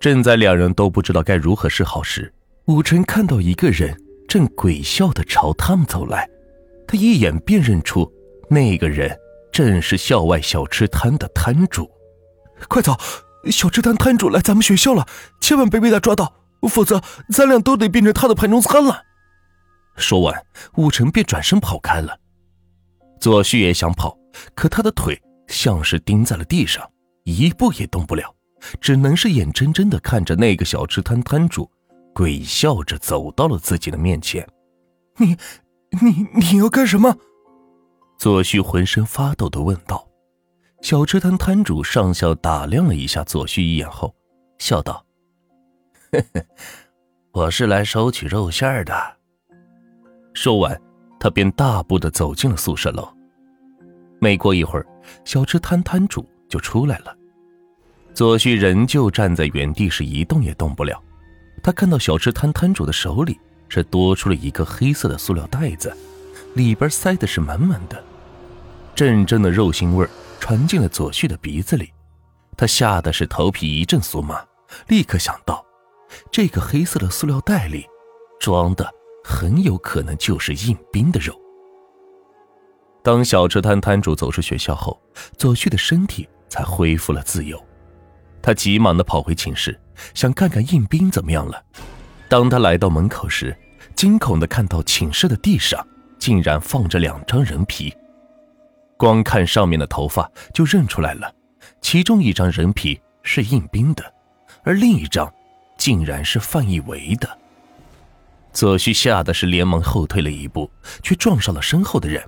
正在两人都不知道该如何是好时，武晨看到一个人正鬼笑的朝他们走来，他一眼便认出那个人正是校外小吃摊的摊主。快走！小吃摊摊主来咱们学校了，千万别被他抓到，否则咱俩都得变成他的盘中餐了。说完，武晨便转身跑开了。左旭也想跑，可他的腿像是钉在了地上，一步也动不了。只能是眼睁睁的看着那个小吃摊摊主，鬼笑着走到了自己的面前。你，你，你要干什么？左旭浑身发抖的问道。小吃摊摊主上校打量了一下左旭一眼后，笑道：“，我是来收取肉馅的。”说完，他便大步的走进了宿舍楼。没过一会儿，小吃摊摊主就出来了。左旭仍旧站在原地，是一动也动不了。他看到小吃摊摊主的手里是多出了一个黑色的塑料袋子，里边塞的是满满的。阵阵的肉腥味传进了左旭的鼻子里，他吓得是头皮一阵酥麻，立刻想到，这个黑色的塑料袋里装的很有可能就是印兵的肉。当小吃摊摊主走出学校后，左旭的身体才恢复了自由。他急忙的跑回寝室，想看看应兵怎么样了。当他来到门口时，惊恐的看到寝室的地上竟然放着两张人皮。光看上面的头发就认出来了，其中一张人皮是应兵的，而另一张竟然是范一维的。左旭吓得是连忙后退了一步，却撞上了身后的人。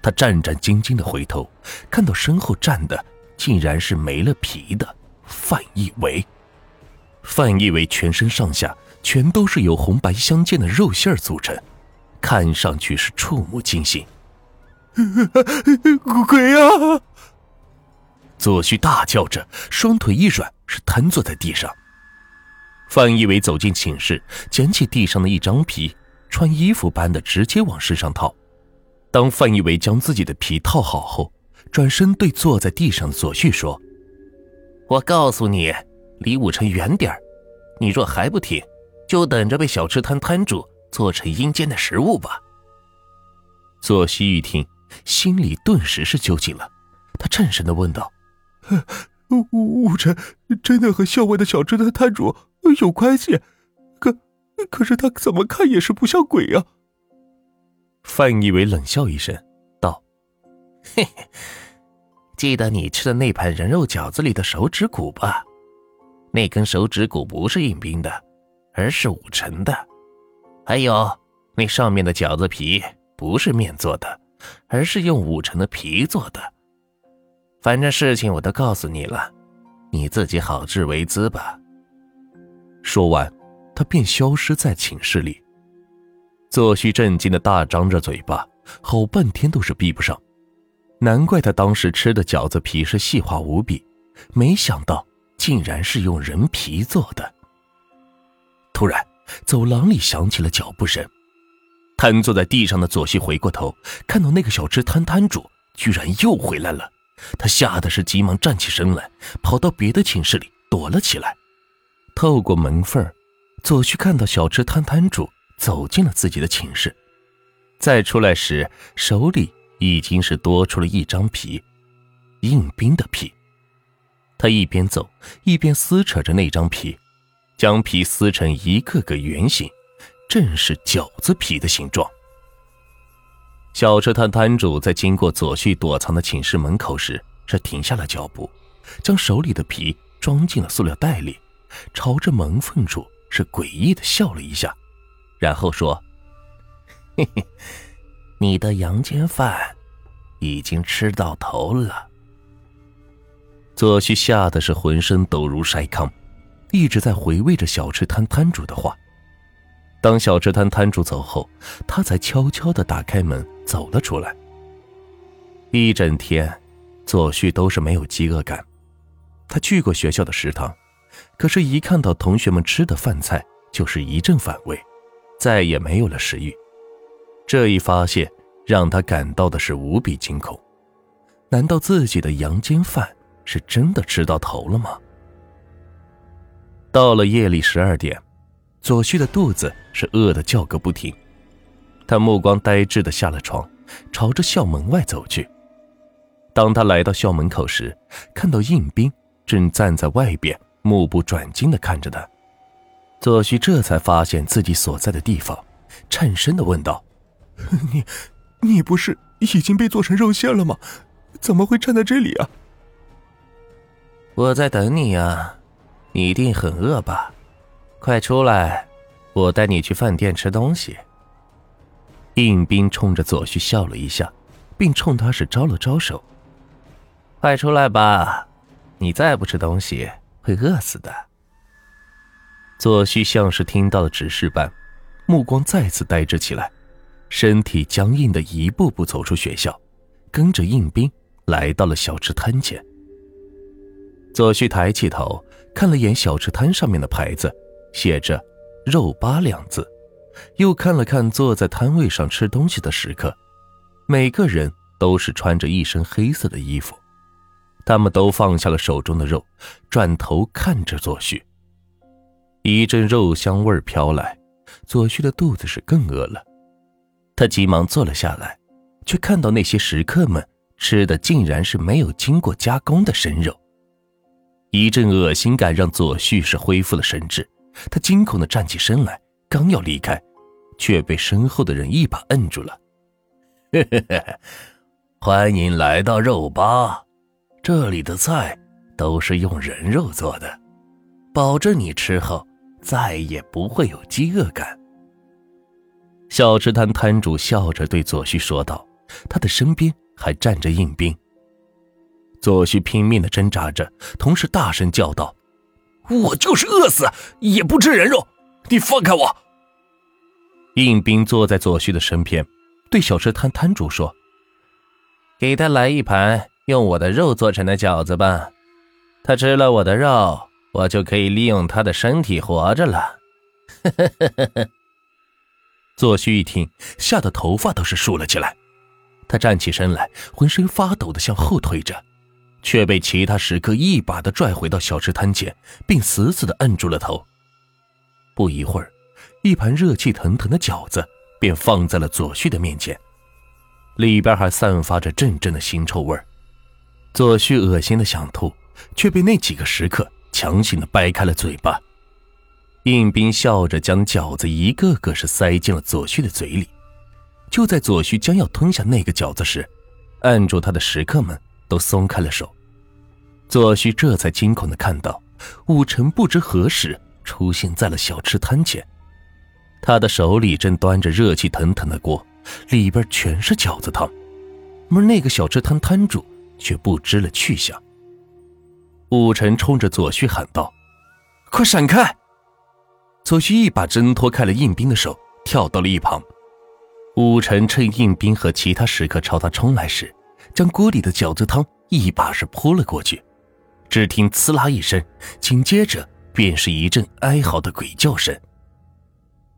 他战战兢兢的回头，看到身后站的竟然是没了皮的。范一伟，范一伟全身上下全都是由红白相间的肉馅组成，看上去是触目惊心。鬼啊！左旭大叫着，双腿一软，是瘫坐在地上。范一伟走进寝室，捡起地上的一张皮，穿衣服般的直接往身上套。当范一伟将自己的皮套好后，转身对坐在地上的左旭说。我告诉你，离武晨远点你若还不听，就等着被小吃摊摊主做成阴间的食物吧。左西一听，心里顿时是揪紧了，他颤声的问道：“武武晨真的和校外的小吃摊摊主有关系？可可是他怎么看也是不像鬼呀？”范一伟冷笑一声，道：“嘿嘿。”记得你吃的那盘人肉饺子里的手指骨吧？那根手指骨不是硬冰的，而是武臣的。还有，那上面的饺子皮不是面做的，而是用武臣的皮做的。反正事情我都告诉你了，你自己好自为之吧。说完，他便消失在寝室里。左旭震惊的大张着嘴巴，吼半天都是闭不上。难怪他当时吃的饺子皮是细滑无比，没想到竟然是用人皮做的。突然，走廊里响起了脚步声，瘫坐在地上的左西回过头，看到那个小吃摊摊主居然又回来了，他吓得是急忙站起身来，跑到别的寝室里躲了起来。透过门缝，左旭看到小吃摊摊主走进了自己的寝室，再出来时手里。已经是多出了一张皮，硬冰的皮。他一边走一边撕扯着那张皮，将皮撕成一个个圆形，正是饺子皮的形状。小吃摊摊主在经过左旭躲藏的寝室门口时，是停下了脚步，将手里的皮装进了塑料袋里，朝着门缝处是诡异的笑了一下，然后说：“嘿嘿。”你的阳间饭已经吃到头了。左旭吓得是浑身抖如筛糠，一直在回味着小吃摊摊主的话。当小吃摊摊主走后，他才悄悄的打开门走了出来。一整天，左旭都是没有饥饿感。他去过学校的食堂，可是，一看到同学们吃的饭菜，就是一阵反胃，再也没有了食欲。这一发现让他感到的是无比惊恐，难道自己的阳间饭是真的吃到头了吗？到了夜里十二点，左旭的肚子是饿得叫个不停，他目光呆滞的下了床，朝着校门外走去。当他来到校门口时，看到应兵正站在外边，目不转睛的看着他。左旭这才发现自己所在的地方，颤声的问道：“ 你，你不是已经被做成肉馅了吗？怎么会站在这里啊？”我在等你呀，你一定很饿吧？快出来，我带你去饭店吃东西。应斌冲着左旭笑了一下，并冲他是招了招手。快出来吧，你再不吃东西会饿死的。左旭像是听到了指示般，目光再次呆滞起来，身体僵硬的一步步走出学校，跟着应兵来到了小吃摊前。左旭抬起头看了眼小吃摊上面的牌子，写着“肉吧”两字，又看了看坐在摊位上吃东西的食客，每个人都是穿着一身黑色的衣服。他们都放下了手中的肉，转头看着左旭。一阵肉香味飘来，左旭的肚子是更饿了。他急忙坐了下来，却看到那些食客们吃的竟然是没有经过加工的生肉。一阵恶心感让左旭是恢复了神智，他惊恐的站起身来，刚要离开，却被身后的人一把摁住了。欢迎来到肉吧。这里的菜都是用人肉做的，保证你吃后再也不会有饥饿感。小吃摊摊主笑着对左旭说道，他的身边还站着硬兵。左旭拼命的挣扎着，同时大声叫道：“我就是饿死也不吃人肉，你放开我！”硬兵坐在左旭的身边，对小吃摊摊主说：“给他来一盘。”用我的肉做成的饺子吧，他吃了我的肉，我就可以利用他的身体活着了。左旭一听，吓得头发都是竖了起来。他站起身来，浑身发抖的向后退着，却被其他食客一把的拽回到小吃摊前，并死死的摁住了头。不一会儿，一盘热气腾腾的饺子便放在了左旭的面前，里边还散发着阵阵的腥臭味。左旭恶心的想吐，却被那几个食客强行的掰开了嘴巴。应兵笑着将饺子一个个是塞进了左旭的嘴里。就在左旭将要吞下那个饺子时，按住他的食客们都松开了手。左旭这才惊恐的看到，武臣不知何时出现在了小吃摊前，他的手里正端着热气腾腾的锅，里边全是饺子汤，而那个小吃摊摊主。却不知了去向。武臣冲着左旭喊道：“快闪开！”左旭一把挣脱开了应兵的手，跳到了一旁。武臣趁应兵和其他食客朝他冲来时，将锅里的饺子汤一把是泼了过去。只听“呲啦”一声，紧接着便是一阵哀嚎的鬼叫声。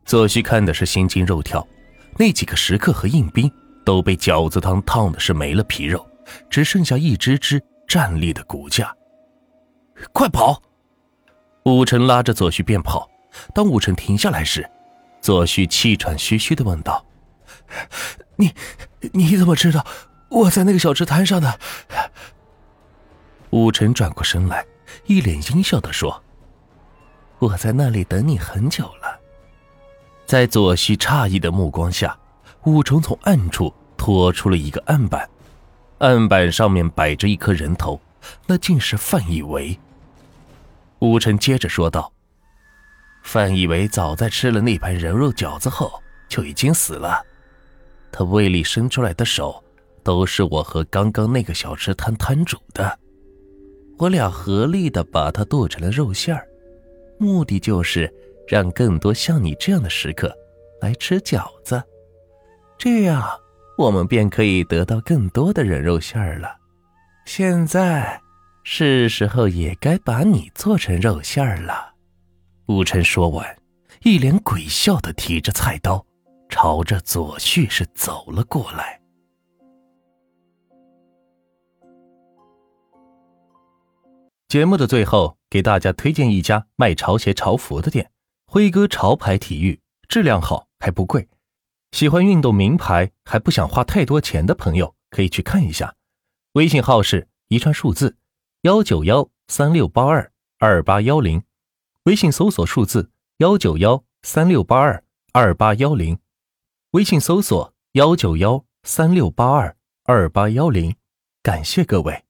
左旭看的是心惊肉跳，那几个食客和应兵都被饺子汤烫的是没了皮肉。只剩下一只只站立的骨架，快跑！武臣拉着左旭便跑。当武臣停下来时，左旭气喘吁吁的问道：“你你怎么知道我在那个小吃摊上的？”武臣转过身来，一脸阴笑的说：“我在那里等你很久了。”在左旭诧异的目光下，武成从暗处拖出了一个案板。案板上面摆着一颗人头，那竟是范以为。吴晨接着说道：“范以为早在吃了那盘人肉饺子后就已经死了，他胃里伸出来的手都是我和刚刚那个小吃摊摊主的，我俩合力的把他剁成了肉馅儿，目的就是让更多像你这样的食客来吃饺子，这样。”我们便可以得到更多的人肉馅儿了。现在是时候也该把你做成肉馅儿了。武晨说完，一脸鬼笑的提着菜刀，朝着左旭是走了过来。节目的最后，给大家推荐一家卖潮鞋、潮服的店——辉哥潮牌体育，质量好还不贵。喜欢运动名牌还不想花太多钱的朋友，可以去看一下。微信号是一串数字幺九幺三六八二二八幺零，微信搜索数字幺九幺三六八二二八幺零，微信搜索幺九幺三六八二二八幺零。感谢各位。